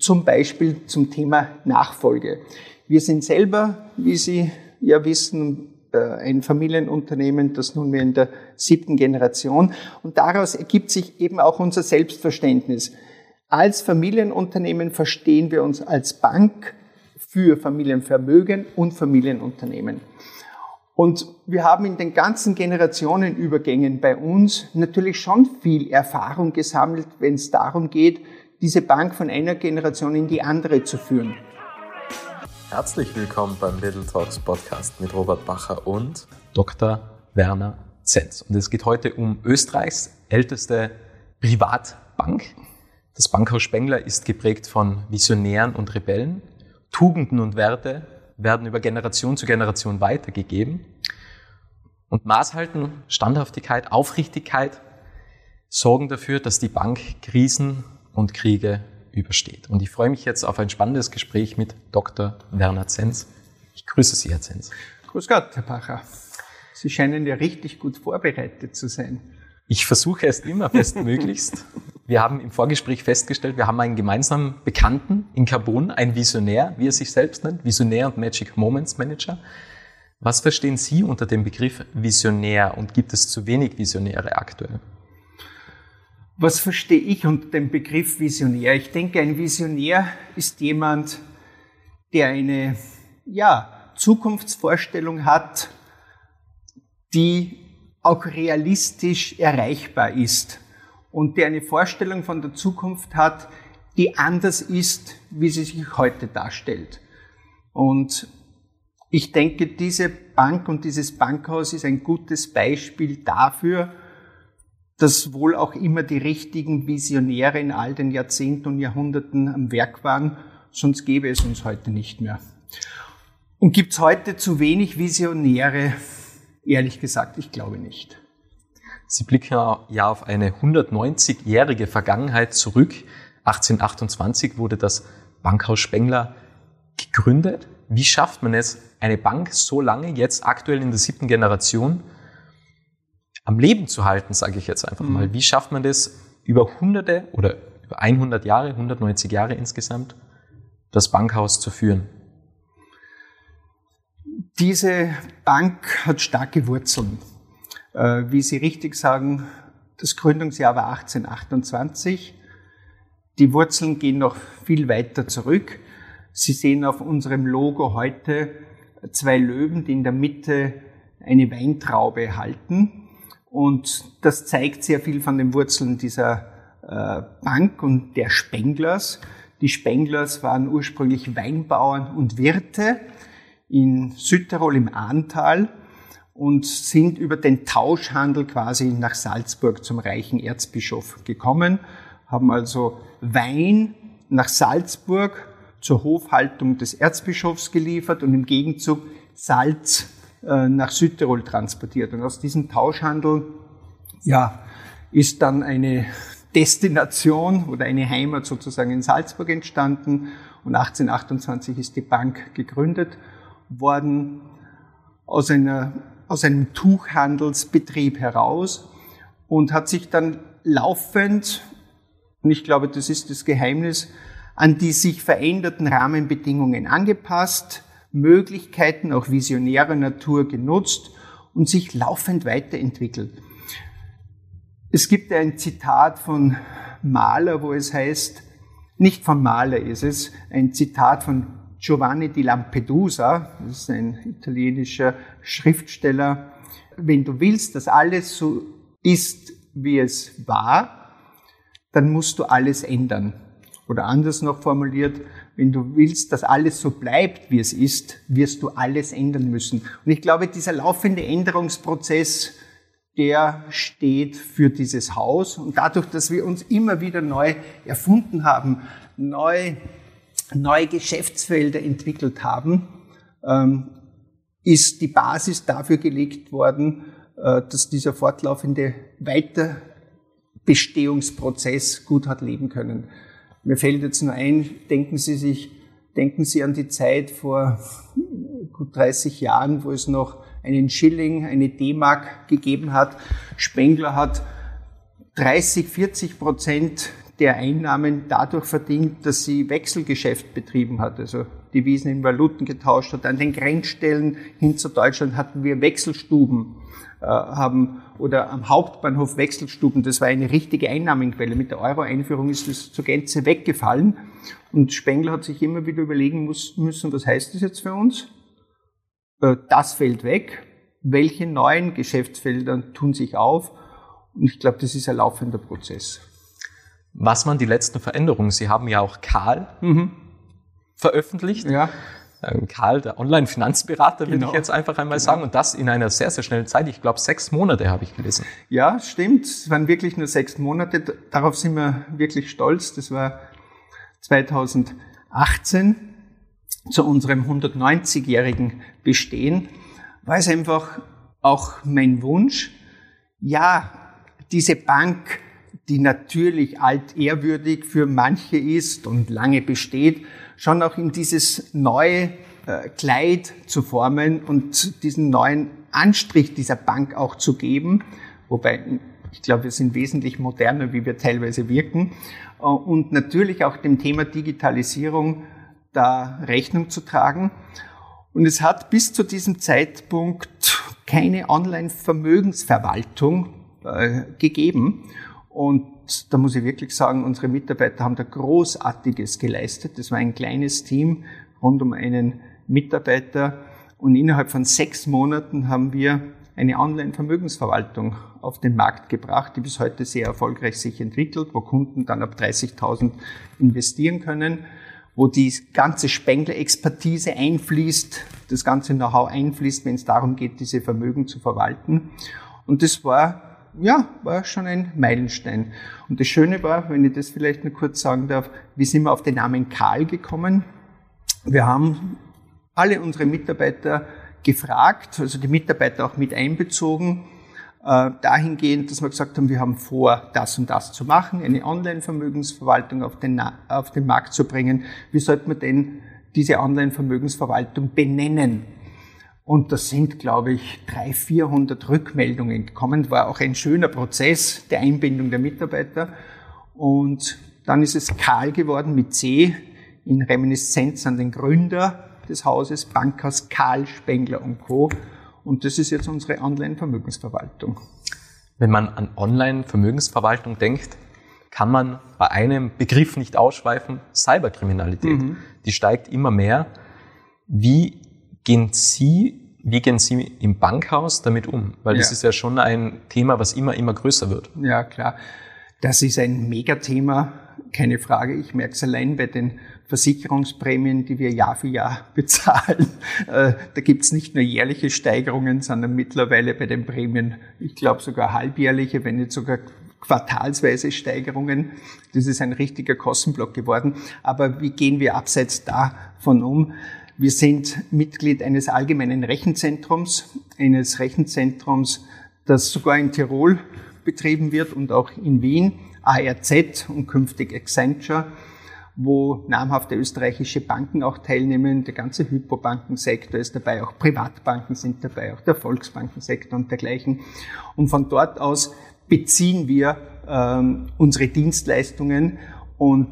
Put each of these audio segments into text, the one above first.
zum Beispiel zum Thema Nachfolge. Wir sind selber, wie Sie ja wissen, äh, ein Familienunternehmen, das nunmehr in der siebten Generation. Und daraus ergibt sich eben auch unser Selbstverständnis. Als Familienunternehmen verstehen wir uns als Bank für Familienvermögen und Familienunternehmen. Und wir haben in den ganzen Generationenübergängen bei uns natürlich schon viel Erfahrung gesammelt, wenn es darum geht, diese Bank von einer Generation in die andere zu führen. Herzlich willkommen beim Little Talks Podcast mit Robert Bacher und Dr. Werner Zenz. Und es geht heute um Österreichs älteste Privatbank. Das Bankhaus Spengler ist geprägt von Visionären und Rebellen. Tugenden und Werte werden über Generation zu Generation weitergegeben. Und Maßhalten, Standhaftigkeit, Aufrichtigkeit sorgen dafür, dass die Bank Krisen und Kriege übersteht. Und ich freue mich jetzt auf ein spannendes Gespräch mit Dr. Werner Zenz. Ich grüße Sie, Herr Zenz. Grüß Gott, Herr Pacher. Sie scheinen ja richtig gut vorbereitet zu sein. Ich versuche es immer bestmöglichst. Wir haben im Vorgespräch festgestellt, wir haben einen gemeinsamen Bekannten in Carbon, ein Visionär, wie er sich selbst nennt, Visionär und Magic Moments Manager. Was verstehen Sie unter dem Begriff Visionär und gibt es zu wenig Visionäre aktuell? Was verstehe ich unter dem Begriff Visionär? Ich denke, ein Visionär ist jemand, der eine ja, Zukunftsvorstellung hat, die auch realistisch erreichbar ist und der eine Vorstellung von der Zukunft hat, die anders ist, wie sie sich heute darstellt. Und ich denke, diese Bank und dieses Bankhaus ist ein gutes Beispiel dafür, dass wohl auch immer die richtigen Visionäre in all den Jahrzehnten und Jahrhunderten am Werk waren, sonst gäbe es uns heute nicht mehr. Und gibt es heute zu wenig Visionäre? Ehrlich gesagt, ich glaube nicht. Sie blicken ja auf eine 190-jährige Vergangenheit zurück. 1828 wurde das Bankhaus Spengler gegründet. Wie schafft man es, eine Bank so lange, jetzt aktuell in der siebten Generation, am Leben zu halten, sage ich jetzt einfach mal. Mhm. Wie schafft man das über hunderte oder über 100 Jahre, 190 Jahre insgesamt, das Bankhaus zu führen? Diese Bank hat starke Wurzeln. Äh, wie Sie richtig sagen, das Gründungsjahr war 1828. Die Wurzeln gehen noch viel weiter zurück. Sie sehen auf unserem Logo heute zwei Löwen, die in der Mitte eine Weintraube halten. Und das zeigt sehr viel von den Wurzeln dieser äh, Bank und der Spenglers. Die Spenglers waren ursprünglich Weinbauern und Wirte in Südtirol im Ahntal und sind über den Tauschhandel quasi nach Salzburg zum reichen Erzbischof gekommen, haben also Wein nach Salzburg zur Hofhaltung des Erzbischofs geliefert und im Gegenzug Salz nach Südtirol transportiert. Und aus diesem Tauschhandel ja, ist dann eine Destination oder eine Heimat sozusagen in Salzburg entstanden. Und 1828 ist die Bank gegründet worden aus, einer, aus einem Tuchhandelsbetrieb heraus und hat sich dann laufend, und ich glaube, das ist das Geheimnis, an die sich veränderten Rahmenbedingungen angepasst, Möglichkeiten, auch visionärer Natur genutzt und sich laufend weiterentwickelt. Es gibt ein Zitat von Maler, wo es heißt, nicht von Maler ist es, ein Zitat von Giovanni di Lampedusa, das ist ein italienischer Schriftsteller. Wenn du willst, dass alles so ist, wie es war, dann musst du alles ändern. Oder anders noch formuliert, wenn du willst, dass alles so bleibt, wie es ist, wirst du alles ändern müssen. Und ich glaube, dieser laufende Änderungsprozess, der steht für dieses Haus. Und dadurch, dass wir uns immer wieder neu erfunden haben, neu, neue Geschäftsfelder entwickelt haben, ähm, ist die Basis dafür gelegt worden, äh, dass dieser fortlaufende Weiterbestehungsprozess gut hat leben können. Mir fällt jetzt nur ein, denken Sie sich, denken Sie an die Zeit vor gut 30 Jahren, wo es noch einen Schilling, eine D-Mark gegeben hat. Spengler hat 30, 40 Prozent der Einnahmen dadurch verdient, dass sie Wechselgeschäft betrieben hat, also Devisen in Valuten getauscht hat. An den Grenzstellen hin zu Deutschland hatten wir Wechselstuben, haben oder am Hauptbahnhof Wechselstuben. Das war eine richtige Einnahmenquelle. Mit der Euro-Einführung ist das zur Gänze weggefallen. Und Spengler hat sich immer wieder überlegen müssen, was heißt das jetzt für uns? Äh, das fällt weg. Welche neuen Geschäftsfelder tun sich auf? Und ich glaube, das ist ein laufender Prozess. Was waren die letzten Veränderungen? Sie haben ja auch Karl mhm. veröffentlicht. Ja. Ähm, Karl, der Online-Finanzberater, genau. würde ich jetzt einfach einmal genau. sagen. Und das in einer sehr, sehr schnellen Zeit. Ich glaube, sechs Monate habe ich gelesen. Ja, stimmt. Es waren wirklich nur sechs Monate. Darauf sind wir wirklich stolz. Das war 2018 zu unserem 190-jährigen Bestehen. War es einfach auch mein Wunsch, ja, diese Bank die natürlich altehrwürdig für manche ist und lange besteht, schon auch in dieses neue äh, Kleid zu formen und diesen neuen Anstrich dieser Bank auch zu geben. Wobei, ich glaube, wir sind wesentlich moderner, wie wir teilweise wirken. Äh, und natürlich auch dem Thema Digitalisierung da Rechnung zu tragen. Und es hat bis zu diesem Zeitpunkt keine Online-Vermögensverwaltung äh, gegeben. Und da muss ich wirklich sagen, unsere Mitarbeiter haben da Großartiges geleistet. Das war ein kleines Team rund um einen Mitarbeiter. Und innerhalb von sechs Monaten haben wir eine Online-Vermögensverwaltung auf den Markt gebracht, die bis heute sehr erfolgreich sich entwickelt, wo Kunden dann ab 30.000 investieren können, wo die ganze Spengler-Expertise einfließt, das ganze Know-how einfließt, wenn es darum geht, diese Vermögen zu verwalten. Und das war ja, war schon ein Meilenstein. Und das Schöne war, wenn ich das vielleicht nur kurz sagen darf, wie sind wir auf den Namen Karl gekommen? Wir haben alle unsere Mitarbeiter gefragt, also die Mitarbeiter auch mit einbezogen, äh, dahingehend, dass wir gesagt haben, wir haben vor, das und das zu machen, eine Online-Vermögensverwaltung auf den, auf den Markt zu bringen. Wie sollte man denn diese Online-Vermögensverwaltung benennen? Und da sind, glaube ich, 300, 400 Rückmeldungen gekommen. War auch ein schöner Prozess der Einbindung der Mitarbeiter. Und dann ist es Karl geworden mit C in Reminiszenz an den Gründer des Hauses, Bankhaus Karl Spengler und Co. Und das ist jetzt unsere Online-Vermögensverwaltung. Wenn man an Online-Vermögensverwaltung denkt, kann man bei einem Begriff nicht ausschweifen, Cyberkriminalität. Mhm. Die steigt immer mehr. Wie gehen Sie wie gehen Sie im Bankhaus damit um? Weil das ja. ist ja schon ein Thema, was immer, immer größer wird. Ja, klar. Das ist ein Megathema, keine Frage. Ich merke es allein bei den Versicherungsprämien, die wir Jahr für Jahr bezahlen. Äh, da gibt es nicht nur jährliche Steigerungen, sondern mittlerweile bei den Prämien, ich glaube sogar halbjährliche, wenn nicht sogar quartalsweise Steigerungen. Das ist ein richtiger Kostenblock geworden. Aber wie gehen wir abseits davon um? Wir sind Mitglied eines allgemeinen Rechenzentrums, eines Rechenzentrums, das sogar in Tirol betrieben wird und auch in Wien, ARZ und künftig Accenture, wo namhafte österreichische Banken auch teilnehmen. Der ganze Hypobankensektor ist dabei, auch Privatbanken sind dabei, auch der Volksbankensektor und dergleichen. Und von dort aus beziehen wir ähm, unsere Dienstleistungen und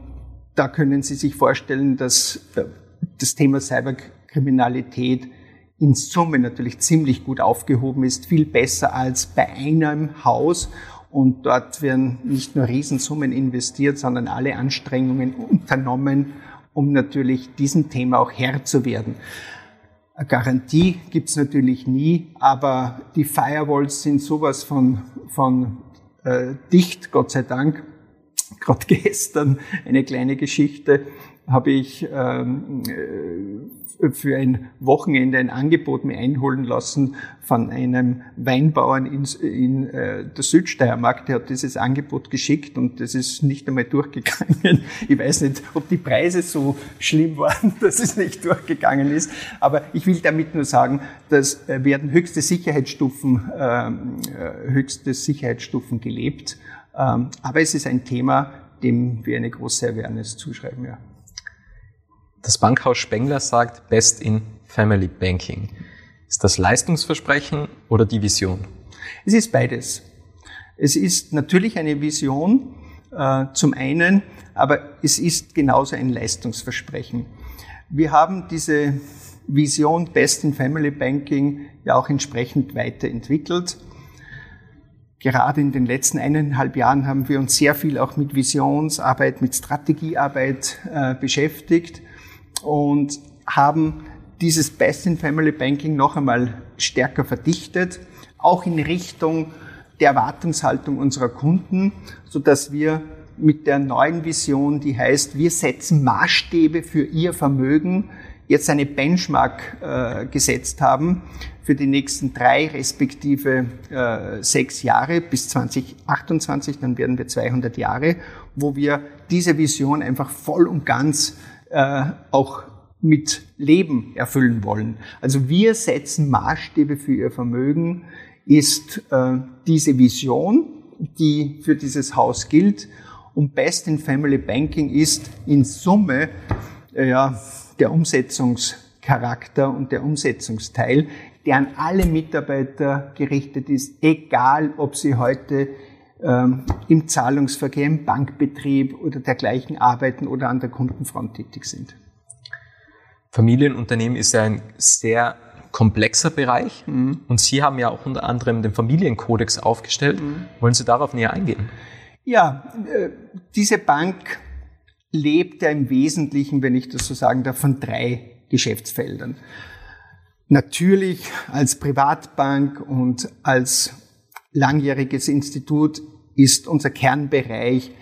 da können Sie sich vorstellen, dass äh, das Thema Cyberkriminalität in Summe natürlich ziemlich gut aufgehoben ist, viel besser als bei einem Haus. Und dort werden nicht nur Riesensummen investiert, sondern alle Anstrengungen unternommen, um natürlich diesem Thema auch Herr zu werden. Eine Garantie gibt's natürlich nie, aber die Firewalls sind sowas von, von äh, dicht, Gott sei Dank. Gerade gestern eine kleine Geschichte habe ich ähm, äh, für ein Wochenende ein Angebot mir einholen lassen von einem Weinbauern in, in äh, der Südsteiermark. Der hat dieses Angebot geschickt und das ist nicht einmal durchgegangen. Ich weiß nicht, ob die Preise so schlimm waren, dass es nicht durchgegangen ist. Aber ich will damit nur sagen, dass äh, werden höchste Sicherheitsstufen, ähm, äh, höchste Sicherheitsstufen gelebt. Ähm, aber es ist ein Thema, dem wir eine große Awareness zuschreiben, ja. Das Bankhaus Spengler sagt Best in Family Banking. Ist das Leistungsversprechen oder die Vision? Es ist beides. Es ist natürlich eine Vision, äh, zum einen, aber es ist genauso ein Leistungsversprechen. Wir haben diese Vision Best in Family Banking ja auch entsprechend weiterentwickelt. Gerade in den letzten eineinhalb Jahren haben wir uns sehr viel auch mit Visionsarbeit, mit Strategiearbeit äh, beschäftigt und haben dieses Best in Family Banking noch einmal stärker verdichtet, auch in Richtung der Erwartungshaltung unserer Kunden, so dass wir mit der neuen Vision, die heißt, wir setzen Maßstäbe für ihr Vermögen, jetzt eine Benchmark äh, gesetzt haben für die nächsten drei respektive äh, sechs Jahre bis 2028, dann werden wir 200 Jahre, wo wir diese Vision einfach voll und ganz äh, auch mit Leben erfüllen wollen. Also wir setzen Maßstäbe für ihr Vermögen, ist äh, diese Vision, die für dieses Haus gilt. Und Best in Family Banking ist in Summe äh, ja, der Umsetzungscharakter und der Umsetzungsteil, der an alle Mitarbeiter gerichtet ist, egal ob sie heute ähm, im Zahlungsverkehr, im Bankbetrieb oder dergleichen arbeiten oder an der Kundenfront tätig sind. Familienunternehmen ist ja ein sehr komplexer Bereich mhm. und Sie haben ja auch unter anderem den Familienkodex aufgestellt. Mhm. Wollen Sie darauf näher eingehen? Ja, äh, diese Bank lebt ja im Wesentlichen, wenn ich das so sagen darf, von drei Geschäftsfeldern. Natürlich als Privatbank und als langjähriges Institut ist unser Kernbereich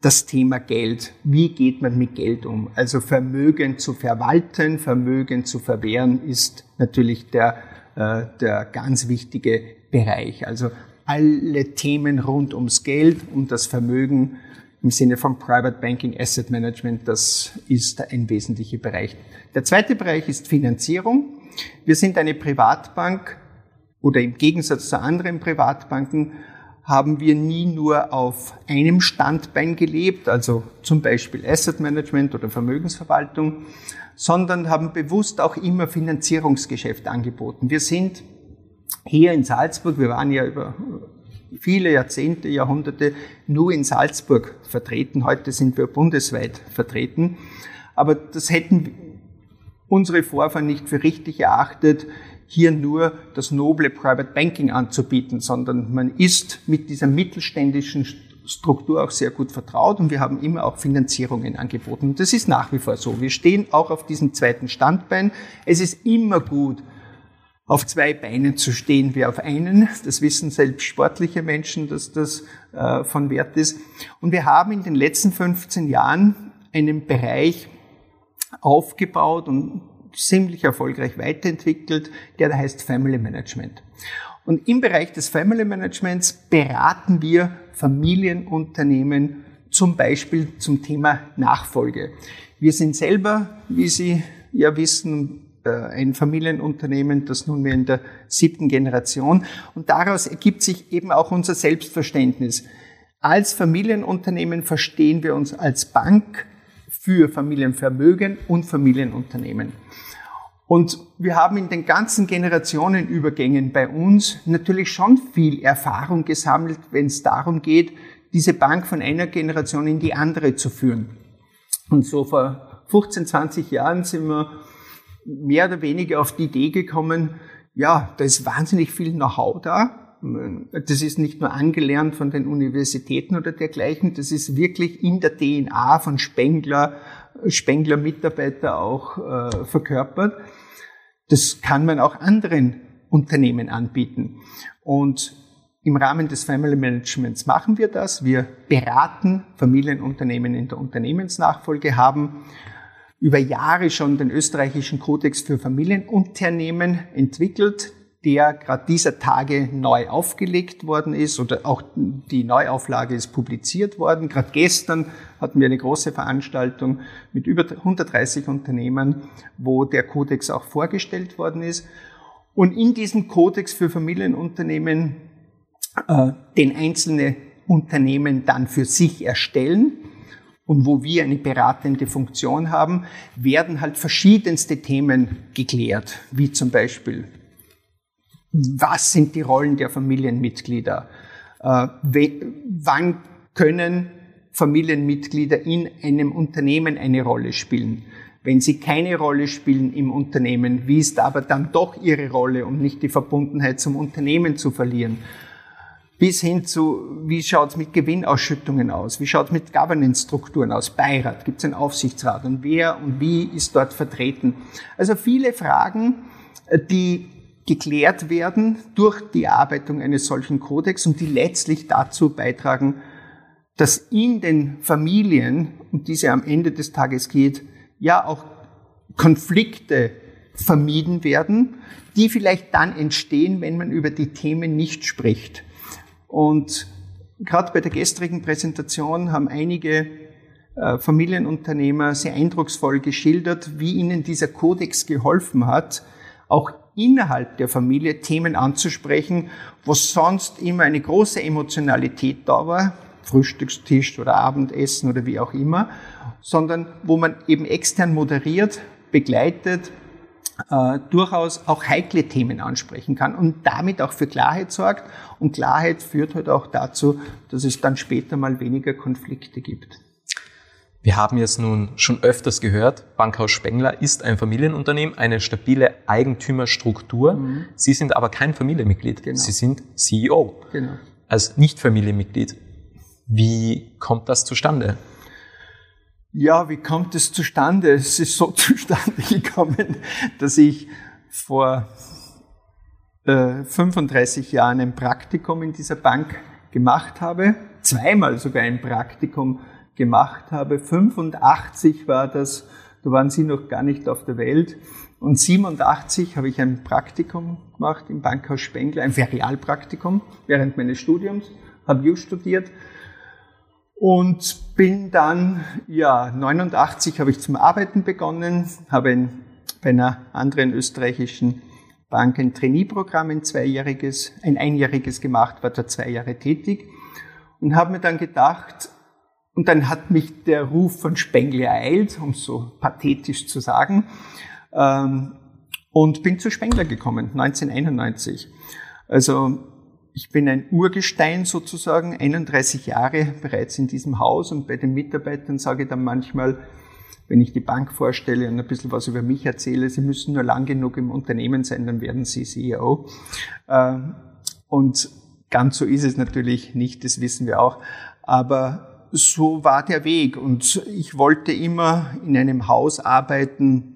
das Thema Geld. Wie geht man mit Geld um? Also Vermögen zu verwalten, Vermögen zu verwehren ist natürlich der, äh, der ganz wichtige Bereich. Also alle Themen rund ums Geld und das Vermögen im Sinne von Private Banking, Asset Management, das ist ein wesentlicher Bereich. Der zweite Bereich ist Finanzierung. Wir sind eine Privatbank oder im Gegensatz zu anderen Privatbanken haben wir nie nur auf einem Standbein gelebt, also zum Beispiel Asset Management oder Vermögensverwaltung, sondern haben bewusst auch immer Finanzierungsgeschäft angeboten. Wir sind hier in Salzburg, wir waren ja über viele Jahrzehnte, Jahrhunderte nur in Salzburg vertreten. Heute sind wir bundesweit vertreten. Aber das hätten unsere Vorfahren nicht für richtig erachtet, hier nur das noble Private Banking anzubieten, sondern man ist mit dieser mittelständischen Struktur auch sehr gut vertraut und wir haben immer auch Finanzierungen angeboten. Und das ist nach wie vor so. Wir stehen auch auf diesem zweiten Standbein. Es ist immer gut, auf zwei Beinen zu stehen wie auf einen. Das wissen selbst sportliche Menschen, dass das äh, von Wert ist. Und wir haben in den letzten 15 Jahren einen Bereich aufgebaut und ziemlich erfolgreich weiterentwickelt, der da heißt Family Management. Und im Bereich des Family Managements beraten wir Familienunternehmen zum Beispiel zum Thema Nachfolge. Wir sind selber, wie Sie ja wissen, äh, ein Familienunternehmen, das nunmehr in der siebten Generation. Und daraus ergibt sich eben auch unser Selbstverständnis. Als Familienunternehmen verstehen wir uns als Bank für Familienvermögen und Familienunternehmen. Und wir haben in den ganzen Generationenübergängen bei uns natürlich schon viel Erfahrung gesammelt, wenn es darum geht, diese Bank von einer Generation in die andere zu führen. Und so vor 15, 20 Jahren sind wir mehr oder weniger auf die Idee gekommen, ja, da ist wahnsinnig viel Know-how da. Das ist nicht nur angelernt von den Universitäten oder dergleichen, das ist wirklich in der DNA von Spengler, Spengler Mitarbeiter auch äh, verkörpert. Das kann man auch anderen Unternehmen anbieten. Und im Rahmen des Family Managements machen wir das. Wir beraten Familienunternehmen in der Unternehmensnachfolge, haben über Jahre schon den österreichischen Kodex für Familienunternehmen entwickelt, der gerade dieser Tage neu aufgelegt worden ist oder auch die Neuauflage ist publiziert worden. Gerade gestern hatten wir eine große Veranstaltung mit über 130 Unternehmen, wo der Kodex auch vorgestellt worden ist. Und in diesem Kodex für Familienunternehmen äh, den einzelne Unternehmen dann für sich erstellen und wo wir eine beratende Funktion haben, werden halt verschiedenste Themen geklärt, wie zum Beispiel was sind die Rollen der Familienmitglieder? Äh, wann können Familienmitglieder in einem Unternehmen eine Rolle spielen. Wenn sie keine Rolle spielen im Unternehmen, wie ist aber dann doch ihre Rolle, um nicht die Verbundenheit zum Unternehmen zu verlieren? Bis hin zu, wie schaut es mit Gewinnausschüttungen aus? Wie schaut es mit Governance-Strukturen aus? Beirat, gibt es einen Aufsichtsrat? Und wer und wie ist dort vertreten? Also viele Fragen, die geklärt werden durch die Erarbeitung eines solchen Kodex und die letztlich dazu beitragen, dass in den Familien, um die es am Ende des Tages geht, ja auch Konflikte vermieden werden, die vielleicht dann entstehen, wenn man über die Themen nicht spricht. Und gerade bei der gestrigen Präsentation haben einige äh, Familienunternehmer sehr eindrucksvoll geschildert, wie ihnen dieser Kodex geholfen hat, auch innerhalb der Familie Themen anzusprechen, wo sonst immer eine große Emotionalität da war, Frühstückstisch oder Abendessen oder wie auch immer, sondern wo man eben extern moderiert, begleitet, äh, durchaus auch heikle Themen ansprechen kann und damit auch für Klarheit sorgt. Und Klarheit führt halt auch dazu, dass es dann später mal weniger Konflikte gibt. Wir haben jetzt nun schon öfters gehört, Bankhaus Spengler ist ein Familienunternehmen, eine stabile Eigentümerstruktur. Mhm. Sie sind aber kein Familienmitglied. Genau. Sie sind CEO. Genau. Als Nicht-Familienmitglied. Wie kommt das zustande? Ja, wie kommt es zustande? Es ist so zustande gekommen, dass ich vor äh, 35 Jahren ein Praktikum in dieser Bank gemacht habe, zweimal sogar ein Praktikum gemacht habe. 85 war das, da waren Sie noch gar nicht auf der Welt. Und 87 habe ich ein Praktikum gemacht im Bankhaus Spengler, ein Ferialpraktikum während meines Studiums, habe Just studiert. Und bin dann, ja, 89 habe ich zum Arbeiten begonnen, habe in, bei einer anderen österreichischen Bank ein Trainee-Programm, ein zweijähriges, ein einjähriges gemacht, war da zwei Jahre tätig. Und habe mir dann gedacht, und dann hat mich der Ruf von Spengler ereilt, um so pathetisch zu sagen, ähm, und bin zu Spengler gekommen, 1991. Also ich bin ein Urgestein sozusagen, 31 Jahre bereits in diesem Haus und bei den Mitarbeitern sage ich dann manchmal, wenn ich die Bank vorstelle und ein bisschen was über mich erzähle, sie müssen nur lang genug im Unternehmen sein, dann werden sie CEO. Ähm, und ganz so ist es natürlich nicht, das wissen wir auch. Aber so war der Weg. Und ich wollte immer in einem Haus arbeiten,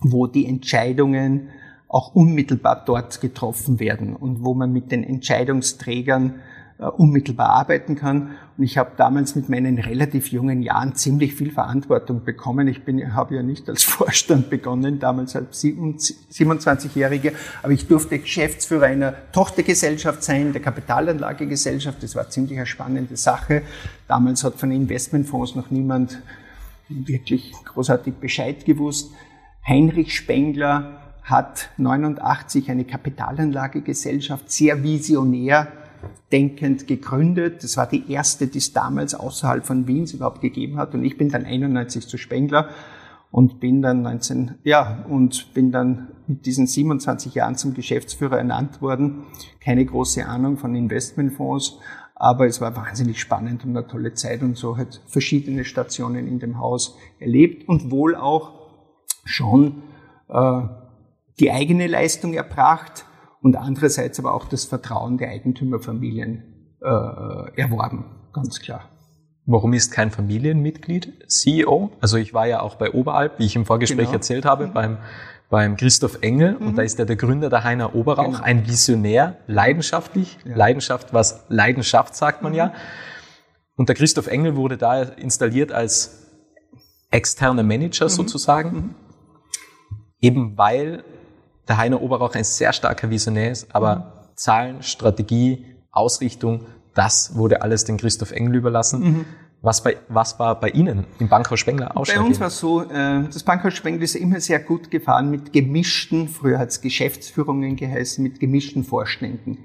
wo die Entscheidungen auch unmittelbar dort getroffen werden und wo man mit den Entscheidungsträgern unmittelbar arbeiten kann. Und ich habe damals mit meinen relativ jungen Jahren ziemlich viel Verantwortung bekommen. Ich bin, habe ja nicht als Vorstand begonnen, damals als 27-Jähriger, aber ich durfte Geschäftsführer einer Tochtergesellschaft sein, der Kapitalanlagegesellschaft. Das war ziemlich eine spannende Sache. Damals hat von Investmentfonds noch niemand wirklich großartig Bescheid gewusst. Heinrich Spengler hat 89 eine Kapitalanlagegesellschaft sehr visionär denkend gegründet. Das war die erste, die es damals außerhalb von Wiens überhaupt gegeben hat. Und ich bin dann 91 zu Spengler und bin dann 19, ja, und bin dann mit diesen 27 Jahren zum Geschäftsführer ernannt worden. Keine große Ahnung von Investmentfonds, aber es war wahnsinnig spannend und eine tolle Zeit und so hat verschiedene Stationen in dem Haus erlebt und wohl auch schon äh, die eigene Leistung erbracht und andererseits aber auch das Vertrauen der Eigentümerfamilien äh, erworben, ganz klar. Warum ist kein Familienmitglied CEO? Also ich war ja auch bei Oberalp, wie ich im Vorgespräch genau. erzählt habe, mhm. beim, beim Christoph Engel mhm. und da ist er der Gründer der Heiner Oberrauch, genau. ein Visionär, leidenschaftlich, ja. Leidenschaft, was Leidenschaft sagt man mhm. ja. Und der Christoph Engel wurde da installiert als externer Manager mhm. sozusagen, mhm. eben weil der Heiner Oberrauch ein sehr starker Visionär ist, aber mhm. Zahlen, Strategie, Ausrichtung, das wurde alles den Christoph Engel überlassen. Mhm. Was, bei, was war bei Ihnen im Bankhaus Spengler ausschlaggebend? Bei uns war es so, äh, das Bankhaus Spengler ist immer sehr gut gefahren mit gemischten, früher hat es Geschäftsführungen geheißen, mit gemischten Vorständen.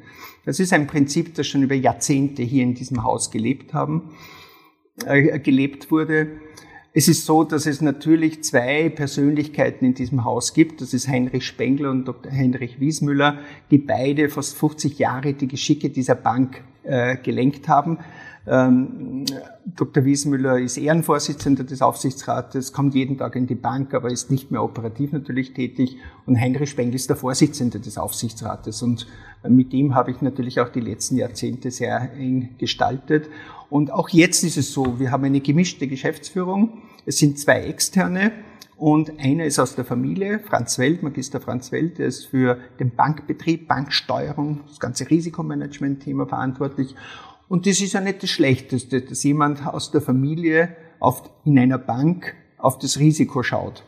Das ist ein Prinzip, das schon über Jahrzehnte hier in diesem Haus gelebt haben, äh, gelebt wurde. Es ist so, dass es natürlich zwei Persönlichkeiten in diesem Haus gibt. Das ist Heinrich Spengler und Dr. Heinrich Wiesmüller, die beide fast 50 Jahre die Geschicke dieser Bank äh, gelenkt haben. Ähm, Dr. Wiesmüller ist Ehrenvorsitzender des Aufsichtsrates, kommt jeden Tag in die Bank, aber ist nicht mehr operativ natürlich tätig. Und Heinrich Spengel ist der Vorsitzende des Aufsichtsrates. Und mit ihm habe ich natürlich auch die letzten Jahrzehnte sehr eng gestaltet. Und auch jetzt ist es so, wir haben eine gemischte Geschäftsführung. Es sind zwei externe und einer ist aus der Familie, Franz Welt, Magister Franz Welt, der ist für den Bankbetrieb, Banksteuerung, das ganze Risikomanagement-Thema verantwortlich. Und das ist ja nicht das Schlechteste, dass jemand aus der Familie auf, in einer Bank auf das Risiko schaut.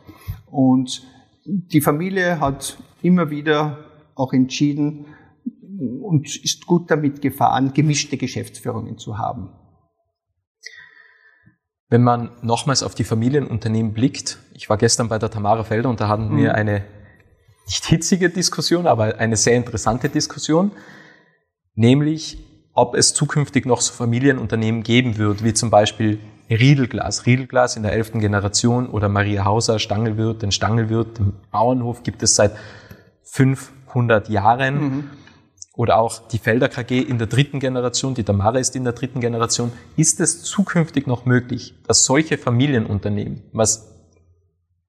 Und die Familie hat immer wieder auch entschieden und ist gut damit gefahren, gemischte Geschäftsführungen zu haben. Wenn man nochmals auf die Familienunternehmen blickt, ich war gestern bei der Tamara Felder und da hatten mhm. wir eine nicht hitzige Diskussion, aber eine sehr interessante Diskussion, nämlich ob es zukünftig noch so Familienunternehmen geben wird, wie zum Beispiel Riedelglas. Riedelglas in der elften Generation oder Maria Hauser, Stangelwirt, den Stangelwirt, den Bauernhof gibt es seit 500 Jahren. Mhm oder auch die Felder KG in der dritten Generation, die Tamara ist in der dritten Generation, ist es zukünftig noch möglich, dass solche Familienunternehmen, was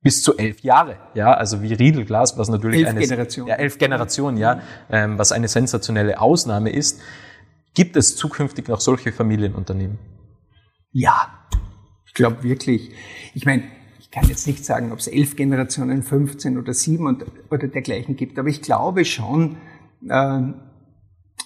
bis zu elf Jahre, ja, also wie Riedelglas, was natürlich elf eine Generationen. ja, elf Generationen, ja, ähm, was eine sensationelle Ausnahme ist, gibt es zukünftig noch solche Familienunternehmen? Ja, ich glaube wirklich. Ich meine, ich kann jetzt nicht sagen, ob es elf Generationen, 15 oder sieben und, oder dergleichen gibt, aber ich glaube schon, äh,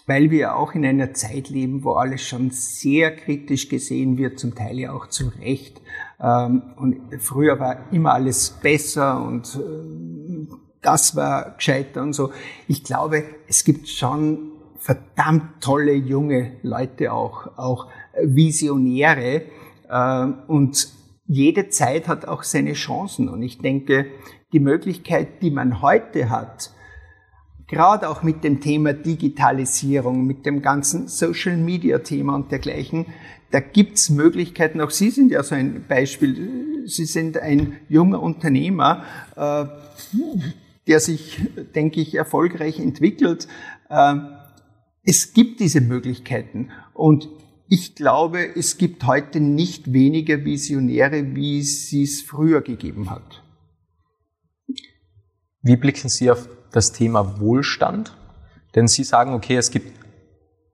weil wir auch in einer Zeit leben, wo alles schon sehr kritisch gesehen wird, zum Teil ja auch zu Recht. Ähm, und früher war immer alles besser und äh, das war gescheiter und so. Ich glaube, es gibt schon verdammt tolle junge Leute auch, auch Visionäre ähm, und jede Zeit hat auch seine Chancen und ich denke, die Möglichkeit, die man heute hat, gerade auch mit dem Thema Digitalisierung, mit dem ganzen Social-Media-Thema und dergleichen, da gibt's Möglichkeiten. Auch Sie sind ja so ein Beispiel. Sie sind ein junger Unternehmer, äh, der sich, denke ich, erfolgreich entwickelt. Es gibt diese Möglichkeiten und ich glaube, es gibt heute nicht weniger Visionäre, wie es es früher gegeben hat. Wie blicken Sie auf das Thema Wohlstand? Denn Sie sagen, okay, es gibt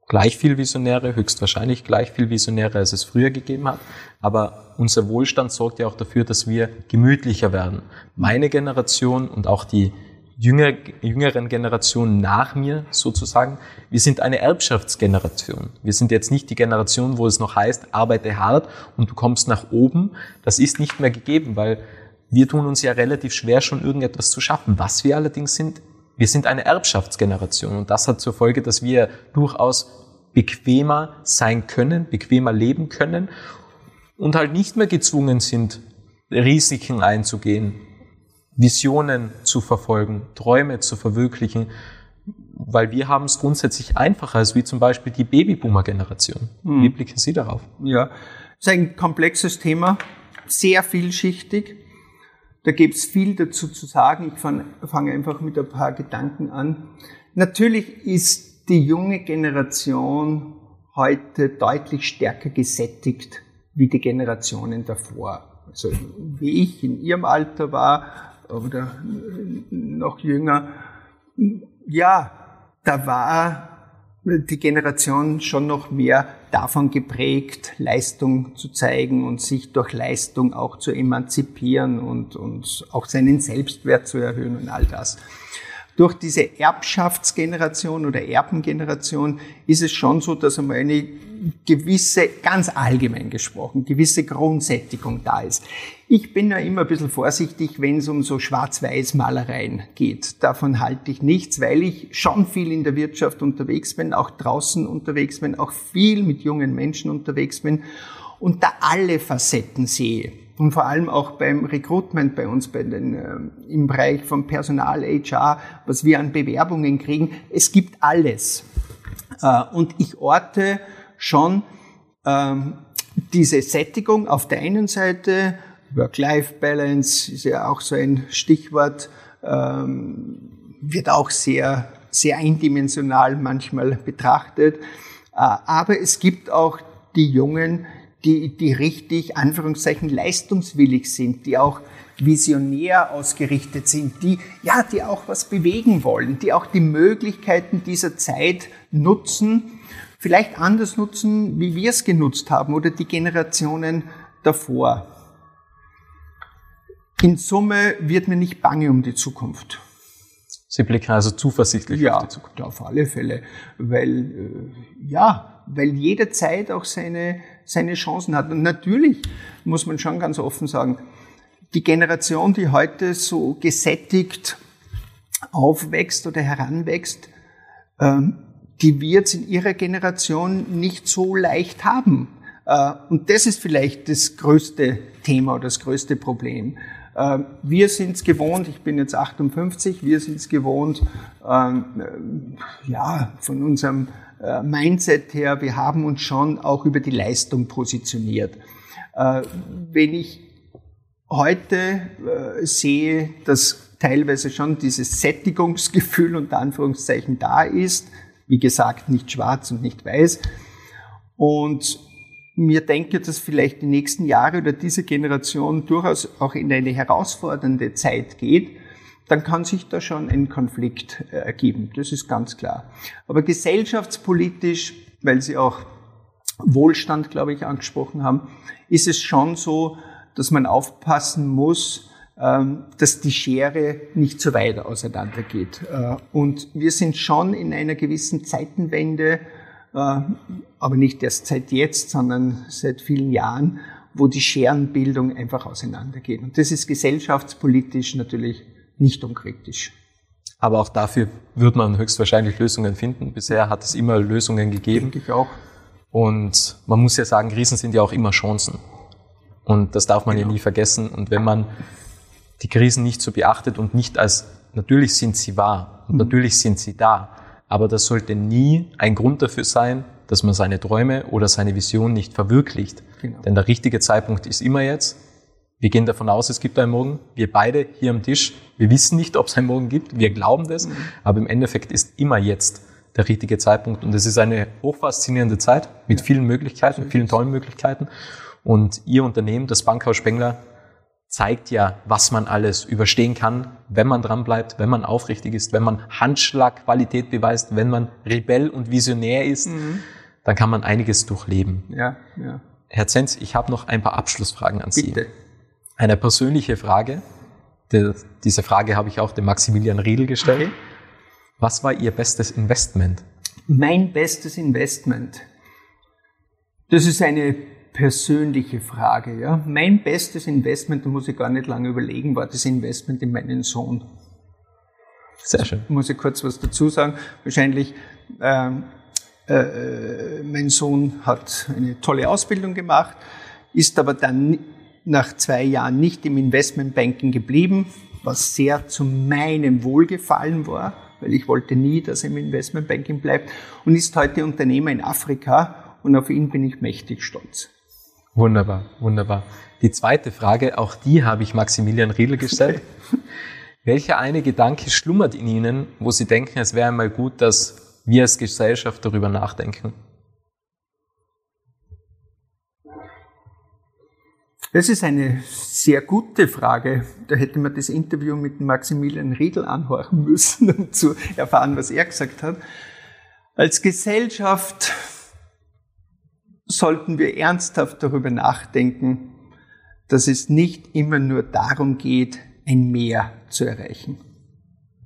gleich viel Visionäre, höchstwahrscheinlich gleich viel Visionäre, als es früher gegeben hat. Aber unser Wohlstand sorgt ja auch dafür, dass wir gemütlicher werden. Meine Generation und auch die jünger, jüngeren Generationen nach mir sozusagen, wir sind eine Erbschaftsgeneration. Wir sind jetzt nicht die Generation, wo es noch heißt, arbeite hart und du kommst nach oben. Das ist nicht mehr gegeben, weil wir tun uns ja relativ schwer, schon irgendetwas zu schaffen. Was wir allerdings sind, wir sind eine Erbschaftsgeneration und das hat zur Folge, dass wir durchaus bequemer sein können, bequemer leben können und halt nicht mehr gezwungen sind, Risiken einzugehen, Visionen zu verfolgen, Träume zu verwirklichen, weil wir haben es grundsätzlich einfacher als wie zum Beispiel die Babyboomer-Generation. Hm. Wie blicken Sie darauf? Ja, es ist ein komplexes Thema, sehr vielschichtig. Da gibt es viel dazu zu sagen. Ich fange einfach mit ein paar Gedanken an. Natürlich ist die junge Generation heute deutlich stärker gesättigt wie die Generationen davor. Also wie ich in ihrem Alter war oder noch jünger, ja, da war die Generation schon noch mehr davon geprägt, Leistung zu zeigen und sich durch Leistung auch zu emanzipieren und, und auch seinen Selbstwert zu erhöhen und all das. Durch diese Erbschaftsgeneration oder Erbengeneration ist es schon so, dass einmal eine gewisse, ganz allgemein gesprochen, gewisse Grundsättigung da ist. Ich bin ja immer ein bisschen vorsichtig, wenn es um so Schwarz-Weiß-Malereien geht. Davon halte ich nichts, weil ich schon viel in der Wirtschaft unterwegs bin, auch draußen unterwegs bin, auch viel mit jungen Menschen unterwegs bin und da alle Facetten sehe. Und vor allem auch beim Recruitment bei uns, bei den, äh, im Bereich von Personal, HR, was wir an Bewerbungen kriegen. Es gibt alles. Äh, und ich orte schon ähm, diese Sättigung auf der einen Seite, Work-Life-Balance ist ja auch so ein Stichwort, ähm, wird auch sehr, sehr eindimensional manchmal betrachtet. Äh, aber es gibt auch die Jungen, die, die richtig, Anführungszeichen, leistungswillig sind, die auch visionär ausgerichtet sind, die, ja, die auch was bewegen wollen, die auch die Möglichkeiten dieser Zeit nutzen, vielleicht anders nutzen, wie wir es genutzt haben oder die Generationen davor. In Summe wird mir nicht bange um die Zukunft. Sie blicken also zuversichtlich ja, auf die Zukunft. Ja, auf alle Fälle, weil äh, ja, weil jede Zeit auch seine seine Chancen hat. Und natürlich muss man schon ganz offen sagen, die Generation, die heute so gesättigt aufwächst oder heranwächst, ähm, die wird es in ihrer Generation nicht so leicht haben. Äh, und das ist vielleicht das größte Thema oder das größte Problem. Äh, wir sind es gewohnt, ich bin jetzt 58, wir sind es gewohnt, ähm, ja, von unserem äh, Mindset her, wir haben uns schon auch über die Leistung positioniert. Wenn ich heute sehe, dass teilweise schon dieses Sättigungsgefühl unter Anführungszeichen da ist, wie gesagt, nicht schwarz und nicht weiß. Und mir denke, dass vielleicht die nächsten Jahre oder diese Generation durchaus auch in eine herausfordernde Zeit geht, dann kann sich da schon ein Konflikt äh, ergeben. Das ist ganz klar. Aber gesellschaftspolitisch, weil Sie auch Wohlstand, glaube ich, angesprochen haben, ist es schon so, dass man aufpassen muss, ähm, dass die Schere nicht zu weit auseinandergeht. Äh, und wir sind schon in einer gewissen Zeitenwende, äh, aber nicht erst seit jetzt, sondern seit vielen Jahren, wo die Scherenbildung einfach auseinandergeht. Und das ist gesellschaftspolitisch natürlich nicht unkritisch. Aber auch dafür wird man höchstwahrscheinlich Lösungen finden. Bisher hat es immer Lösungen gegeben. Denke ich auch. Und man muss ja sagen, Krisen sind ja auch immer Chancen. Und das darf man genau. ja nie vergessen. Und wenn man die Krisen nicht so beachtet und nicht als, natürlich sind sie wahr und mhm. natürlich sind sie da, aber das sollte nie ein Grund dafür sein, dass man seine Träume oder seine Vision nicht verwirklicht. Genau. Denn der richtige Zeitpunkt ist immer jetzt. Wir gehen davon aus, es gibt einen Morgen. Wir beide hier am Tisch, wir wissen nicht, ob es einen Morgen gibt. Wir glauben das. Mhm. Aber im Endeffekt ist immer jetzt der richtige Zeitpunkt. Und es ist eine hochfaszinierende Zeit mit vielen Möglichkeiten, so vielen tollen Möglichkeiten. Und Ihr Unternehmen, das Bankhaus Spengler, zeigt ja, was man alles überstehen kann, wenn man dranbleibt, wenn man aufrichtig ist, wenn man Handschlagqualität beweist, wenn man Rebell und Visionär ist, mhm. dann kann man einiges durchleben. Ja, ja. Herr Zenz, ich habe noch ein paar Abschlussfragen an Bitte. Sie. Eine persönliche Frage. diese Frage habe ich auch dem Maximilian Riedel gestellt. Was war Ihr bestes Investment? Mein bestes Investment. Das ist eine persönliche Frage. Ja. Mein bestes Investment, da muss ich gar nicht lange überlegen, war das Investment in meinen Sohn. Sehr schön. Muss ich kurz was dazu sagen. Wahrscheinlich, äh, äh, mein Sohn hat eine tolle Ausbildung gemacht, ist aber dann nach zwei Jahren nicht im Investmentbanking geblieben, was sehr zu meinem Wohlgefallen war, weil ich wollte nie, dass er im Investmentbanking bleibt und ist heute Unternehmer in Afrika und auf ihn bin ich mächtig stolz. Wunderbar, wunderbar. Die zweite Frage, auch die habe ich Maximilian Riedel gestellt. Welcher eine Gedanke schlummert in Ihnen, wo Sie denken, es wäre einmal gut, dass wir als Gesellschaft darüber nachdenken? Das ist eine sehr gute Frage. Da hätte man das Interview mit Maximilian Riedel anhören müssen, um zu erfahren, was er gesagt hat. Als Gesellschaft sollten wir ernsthaft darüber nachdenken, dass es nicht immer nur darum geht, ein Mehr zu erreichen.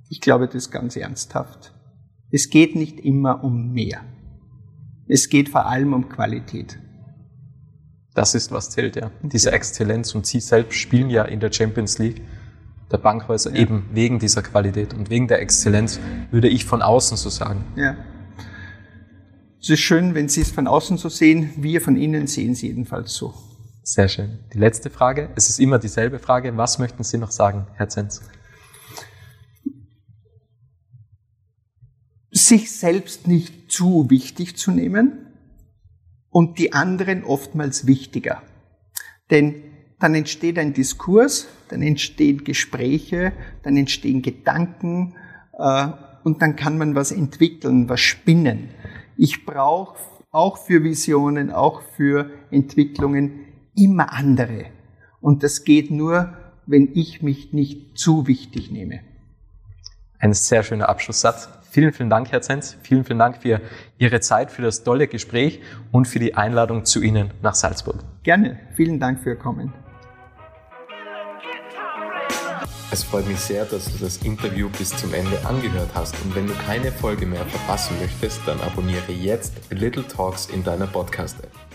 Ich glaube das ganz ernsthaft. Es geht nicht immer um mehr. Es geht vor allem um Qualität. Das ist, was zählt, ja. Diese Exzellenz und Sie selbst spielen ja in der Champions League der Bankhäuser ja. eben wegen dieser Qualität und wegen der Exzellenz, würde ich von außen so sagen. Ja. Es ist schön, wenn Sie es von außen so sehen. Wir von innen sehen es jedenfalls so. Sehr schön. Die letzte Frage. Es ist immer dieselbe Frage. Was möchten Sie noch sagen, Herr Zenz? Sich selbst nicht zu wichtig zu nehmen und die anderen oftmals wichtiger. Denn dann entsteht ein Diskurs, dann entstehen Gespräche, dann entstehen Gedanken äh, und dann kann man was entwickeln, was spinnen. Ich brauche auch für Visionen, auch für Entwicklungen immer andere. Und das geht nur, wenn ich mich nicht zu wichtig nehme. Ein sehr schöner Abschlusssatz. Vielen, vielen Dank, Herr Zenz. Vielen, vielen Dank für Ihre Zeit, für das tolle Gespräch und für die Einladung zu Ihnen nach Salzburg. Gerne. Vielen Dank für Ihr Kommen. Es freut mich sehr, dass du das Interview bis zum Ende angehört hast und wenn du keine Folge mehr verpassen möchtest, dann abonniere jetzt Little Talks in deiner Podcast-App.